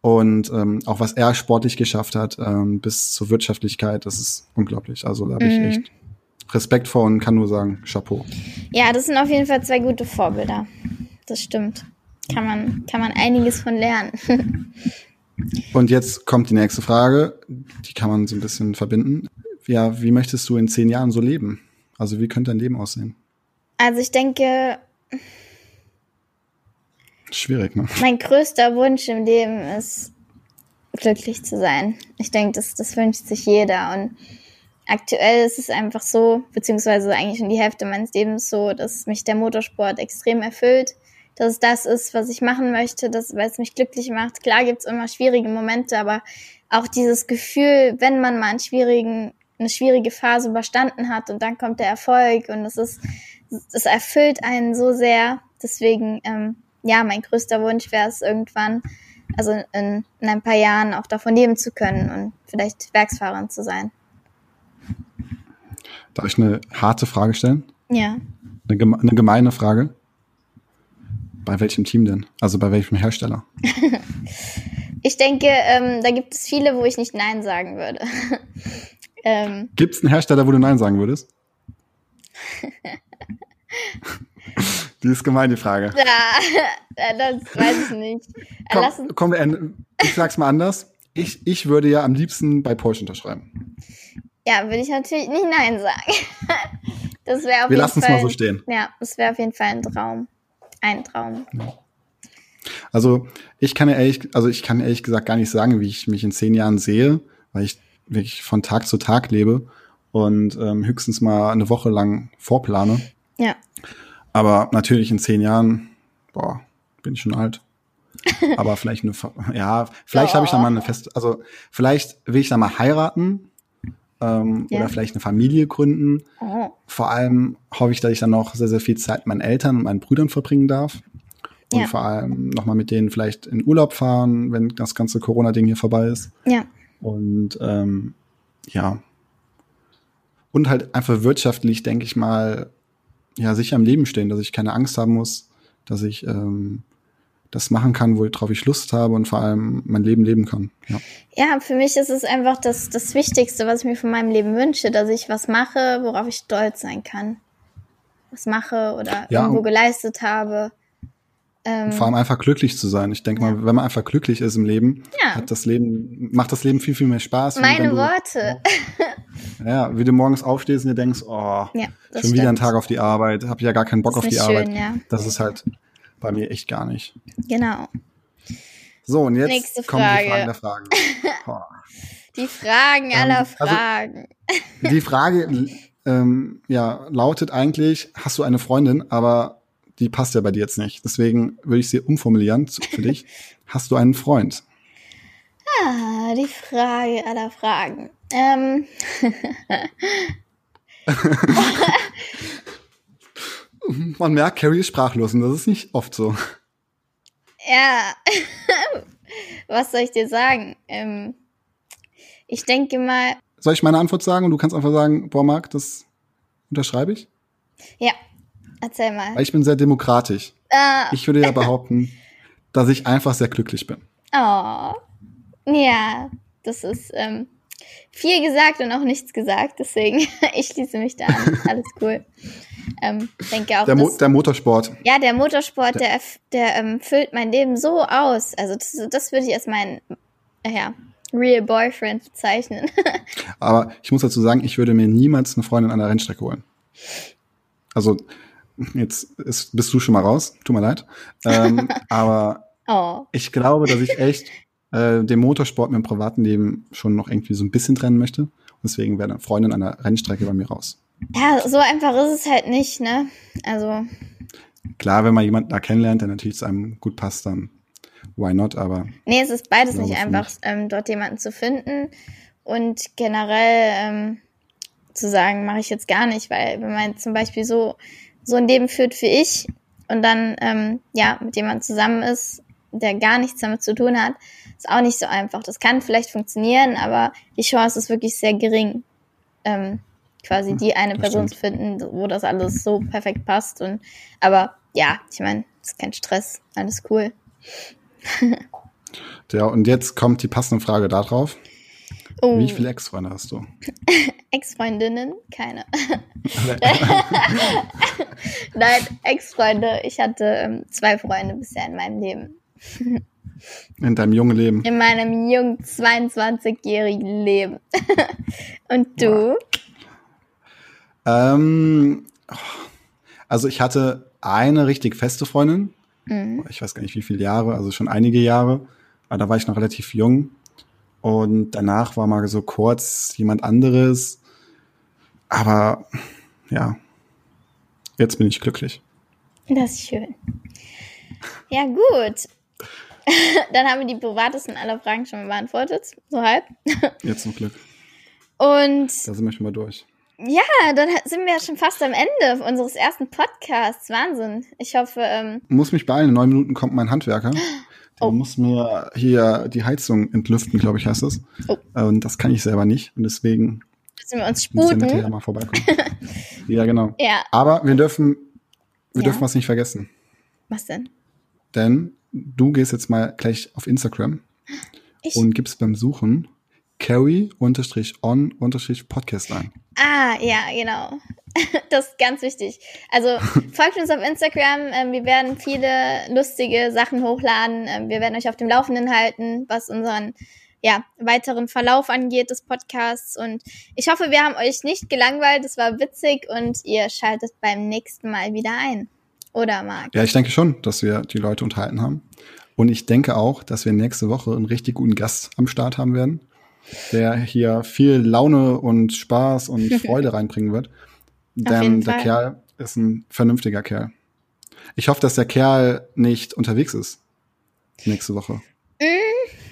[SPEAKER 1] Und ähm, auch was er sportlich geschafft hat, ähm, bis zur Wirtschaftlichkeit, das ist unglaublich. Also da habe ich
[SPEAKER 2] Mhm.
[SPEAKER 1] echt Respekt vor und kann nur sagen, Chapeau.
[SPEAKER 2] Ja, das sind auf jeden Fall zwei gute Vorbilder. Das stimmt. Kann man, kann man einiges von lernen.
[SPEAKER 1] Und jetzt kommt die nächste Frage, die kann man so ein bisschen verbinden. Ja, wie möchtest du in zehn Jahren so leben? Also wie könnte dein Leben aussehen?
[SPEAKER 2] Also ich denke,
[SPEAKER 1] Schwierig, ne?
[SPEAKER 2] mein größter Wunsch im Leben ist, glücklich zu sein. Ich denke, das, das wünscht sich jeder. Und aktuell ist es einfach so, beziehungsweise eigentlich schon die Hälfte meines Lebens so, dass mich der Motorsport extrem erfüllt. Dass es das ist, was ich machen möchte, dass, weil es mich glücklich macht. Klar gibt's immer schwierige Momente, aber auch dieses Gefühl, wenn man mal einen schwierigen, eine schwierige Phase überstanden hat und dann kommt der Erfolg und es ist, es erfüllt einen so sehr. Deswegen, ähm, ja, mein größter Wunsch wäre es irgendwann, also in, in ein paar Jahren auch davon leben zu können und vielleicht Werksfahrerin zu sein.
[SPEAKER 1] Darf ich eine harte Frage stellen?
[SPEAKER 2] Ja.
[SPEAKER 1] Eine, geme eine gemeine Frage? Bei welchem Team denn? Also bei welchem Hersteller?
[SPEAKER 2] Ich denke, ähm, da gibt es viele, wo ich nicht Nein sagen würde. Ähm,
[SPEAKER 1] Gibt es einen Hersteller, wo du Nein sagen würdest? die ist gemein, die Frage.
[SPEAKER 2] ja, das weiß ich nicht. Äh,
[SPEAKER 1] Komm, komm, ich sag's mal anders. Ich, ich würde ja am liebsten bei Porsche unterschreiben.
[SPEAKER 2] ja, würde ich natürlich nicht Nein sagen. das wäre auf
[SPEAKER 1] Wir
[SPEAKER 2] jeden
[SPEAKER 1] lassen es
[SPEAKER 2] Fall.
[SPEAKER 1] mal so stehen.
[SPEAKER 2] Ja, das wäre auf jeden Fall ein Traum. Ein Traum.
[SPEAKER 1] Also ich kann ja ehrlich, also ich kann ehrlich gesagt gar nicht sagen, wie ich mich in zehn Jahren sehe, weil ich wirklich von Tag zu Tag lebe und ähm, höchstens mal eine Woche lang vorplane.
[SPEAKER 2] Ja.
[SPEAKER 1] Aber natürlich in zehn Jahren, boah, bin ich schon alt. Aber vielleicht eine, ja, vielleicht habe ich dann mal eine feste, also vielleicht will ich dann mal heiraten ähm,
[SPEAKER 2] Ja.
[SPEAKER 1] oder vielleicht eine Familie gründen.
[SPEAKER 2] Oh.
[SPEAKER 1] Vor allem hoffe ich, dass ich dann noch sehr, sehr viel Zeit mit meinen Eltern und meinen Brüdern verbringen darf. Und
[SPEAKER 2] Ja.
[SPEAKER 1] vor allem nochmal mit denen vielleicht in Urlaub fahren, wenn das ganze Corona-Ding hier vorbei ist.
[SPEAKER 2] Ja.
[SPEAKER 1] Und ähm, ja. Und halt einfach wirtschaftlich, denke ich mal, ja, sicher im Leben stehen, dass ich keine Angst haben muss, dass ich ähm, das machen kann, worauf ich Lust habe und vor allem mein Leben leben kann. Ja.
[SPEAKER 2] Ja, für mich ist es einfach das, das Wichtigste, was ich mir von meinem Leben wünsche, dass ich was mache, worauf ich stolz sein kann. Was mache oder
[SPEAKER 1] Ja,
[SPEAKER 2] irgendwo geleistet habe. Ähm,
[SPEAKER 1] Vor allem einfach glücklich zu sein. Ich denke mal, wenn man einfach glücklich ist im Leben,
[SPEAKER 2] Ja.
[SPEAKER 1] hat das Leben, macht das Leben viel, viel mehr Spaß.
[SPEAKER 2] meine
[SPEAKER 1] du,
[SPEAKER 2] Worte.
[SPEAKER 1] Ja, wie du morgens aufstehst und dir denkst, oh,
[SPEAKER 2] Ja,
[SPEAKER 1] schon wieder ein
[SPEAKER 2] stimmt.
[SPEAKER 1] Tag auf die Arbeit, habe ja gar keinen Bock auf die Arbeit.
[SPEAKER 2] schön, ja.
[SPEAKER 1] Das ist halt bei mir echt gar nicht.
[SPEAKER 2] Genau.
[SPEAKER 1] So, und jetzt
[SPEAKER 2] Nächste
[SPEAKER 1] kommen
[SPEAKER 2] Frage.
[SPEAKER 1] die Fragen der Fragen. Boah.
[SPEAKER 2] Die Fragen aller
[SPEAKER 1] also-
[SPEAKER 2] Fragen.
[SPEAKER 1] Die Frage ähm, ja, lautet eigentlich, hast du eine Freundin, aber die passt ja bei dir jetzt nicht. Deswegen würde ich sie umformulieren für dich. Hast du einen Freund?
[SPEAKER 2] ah, die Frage aller Fragen. Ähm,
[SPEAKER 1] Man merkt, Carrie ist sprachlos und das ist nicht oft so.
[SPEAKER 2] ja, was soll ich dir sagen? Ähm, ich denke mal,
[SPEAKER 1] Soll ich meine Antwort sagen und du kannst einfach sagen, boah, Marc, das unterschreibe ich?
[SPEAKER 2] ja, erzähl mal.
[SPEAKER 1] Weil ich bin sehr demokratisch.
[SPEAKER 2] Ah,
[SPEAKER 1] Ich würde ja behaupten, dass ich einfach sehr glücklich bin.
[SPEAKER 2] Oh. Ja, das ist ähm, viel gesagt und auch nichts gesagt, deswegen ich schließe mich da an. Alles cool. Ähm, denke auch,
[SPEAKER 1] Der, Mo
[SPEAKER 2] dass,
[SPEAKER 1] der Motorsport.
[SPEAKER 2] ja, der Motorsport, der, der ähm, füllt mein Leben so aus. Also das, das würde ich als mein äh, ja, Real Boyfriend bezeichnen.
[SPEAKER 1] Aber ich muss dazu sagen, ich würde mir niemals eine Freundin an der Rennstrecke holen. Also, jetzt ist, bist du schon mal raus. Tut mir leid. Ähm, aber
[SPEAKER 2] oh.
[SPEAKER 1] ich glaube, dass ich echt äh, den Motorsport mit dem privaten Leben schon noch irgendwie so ein bisschen trennen möchte. Deswegen wäre eine Freundin an der Rennstrecke bei mir raus.
[SPEAKER 2] Ja, so einfach ist es halt nicht, ne? Also.
[SPEAKER 1] Klar, wenn man jemanden da kennenlernt, der natürlich zu einem gut passt, dann why not, aber.
[SPEAKER 2] Nee, es ist beides nicht einfach, ähm, dort jemanden zu finden und generell ähm, zu sagen, mache ich jetzt gar nicht, weil wenn man zum Beispiel so, so ein Leben führt wie ich und dann ähm, ja mit jemandem zusammen ist, der gar nichts damit zu tun hat, ist auch nicht so einfach. Das kann vielleicht funktionieren, aber die Chance ist wirklich sehr gering, ähm, quasi hm, die eine Person zu finden, wo das alles so perfekt passt. Und aber ja, ich meine, ist kein Stress, alles cool.
[SPEAKER 1] ja, und jetzt kommt die passende Frage darauf. Oh. Wie viele Ex-Freunde hast du?
[SPEAKER 2] Ex-Freundinnen? Keine. Nein, Ex-Freunde. Ich hatte ähm, zwei Freunde bisher in meinem Leben.
[SPEAKER 1] In deinem jungen Leben?
[SPEAKER 2] In meinem jungen 22-jährigen Leben. Und du?
[SPEAKER 1] Ähm, also ich hatte eine richtig feste Freundin. Mhm. Ich weiß gar nicht wie viele Jahre, also schon einige Jahre. Aber da war ich noch relativ jung. Und danach war mal so kurz jemand anderes. Aber ja, jetzt bin ich glücklich.
[SPEAKER 2] Das ist schön. Ja, gut. Dann haben wir die privatesten aller Fragen schon beantwortet. So halb.
[SPEAKER 1] Jetzt zum Glück.
[SPEAKER 2] Und.
[SPEAKER 1] Da sind wir schon mal durch.
[SPEAKER 2] Ja, dann sind wir schon fast am Ende unseres ersten Podcasts. Wahnsinn. Ich hoffe. Ähm
[SPEAKER 1] Muss mich beeilen. In neun Minuten kommt mein Handwerker. Der oh. muss mir hier die Heizung entlüften, glaube ich, heißt das. Oh. Und das kann ich selber nicht. Und deswegen
[SPEAKER 2] müssen wir uns sputen. Müssen
[SPEAKER 1] wir mal vorbeikommen. ja, genau. Ja. Aber wir dürfen, wir ja. dürfen was nicht vergessen.
[SPEAKER 2] Was denn?
[SPEAKER 1] Denn du gehst jetzt mal gleich auf Instagram ich? und gibst beim Suchen carry-on-podcast ein.
[SPEAKER 2] Ah, ja, genau. Das ist ganz wichtig. Also folgt uns auf Instagram. Ähm, wir werden viele lustige Sachen hochladen. Ähm, wir werden euch auf dem Laufenden halten, was unseren ja, weiteren Verlauf angeht des Podcasts. Und ich hoffe, wir haben euch nicht gelangweilt. Es war witzig und ihr schaltet beim nächsten Mal wieder ein. Oder Marc?
[SPEAKER 1] Ja, ich denke schon, dass wir die Leute unterhalten haben. Und ich denke auch, dass wir nächste Woche einen richtig guten Gast am Start haben werden der hier viel Laune und Spaß und Freude reinbringen wird. Denn der Fall. Kerl ist ein vernünftiger Kerl. Ich hoffe, dass der Kerl nicht unterwegs ist nächste Woche.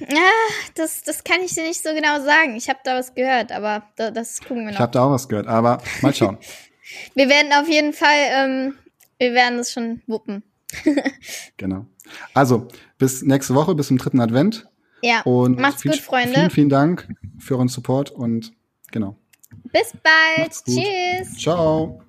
[SPEAKER 2] Ja, das, das kann ich dir nicht so genau sagen. Ich habe da was gehört, aber da, das gucken wir noch.
[SPEAKER 1] Ich habe da auch was gehört, aber mal schauen.
[SPEAKER 2] wir werden auf jeden Fall, ähm, wir werden das schon wuppen.
[SPEAKER 1] genau. Also, bis nächste Woche, bis zum dritten Advent.
[SPEAKER 2] Ja,
[SPEAKER 1] und
[SPEAKER 2] macht's
[SPEAKER 1] viel,
[SPEAKER 2] gut, Freunde.
[SPEAKER 1] Vielen, vielen Dank für euren Support und genau.
[SPEAKER 2] Bis bald. Tschüss.
[SPEAKER 1] Ciao.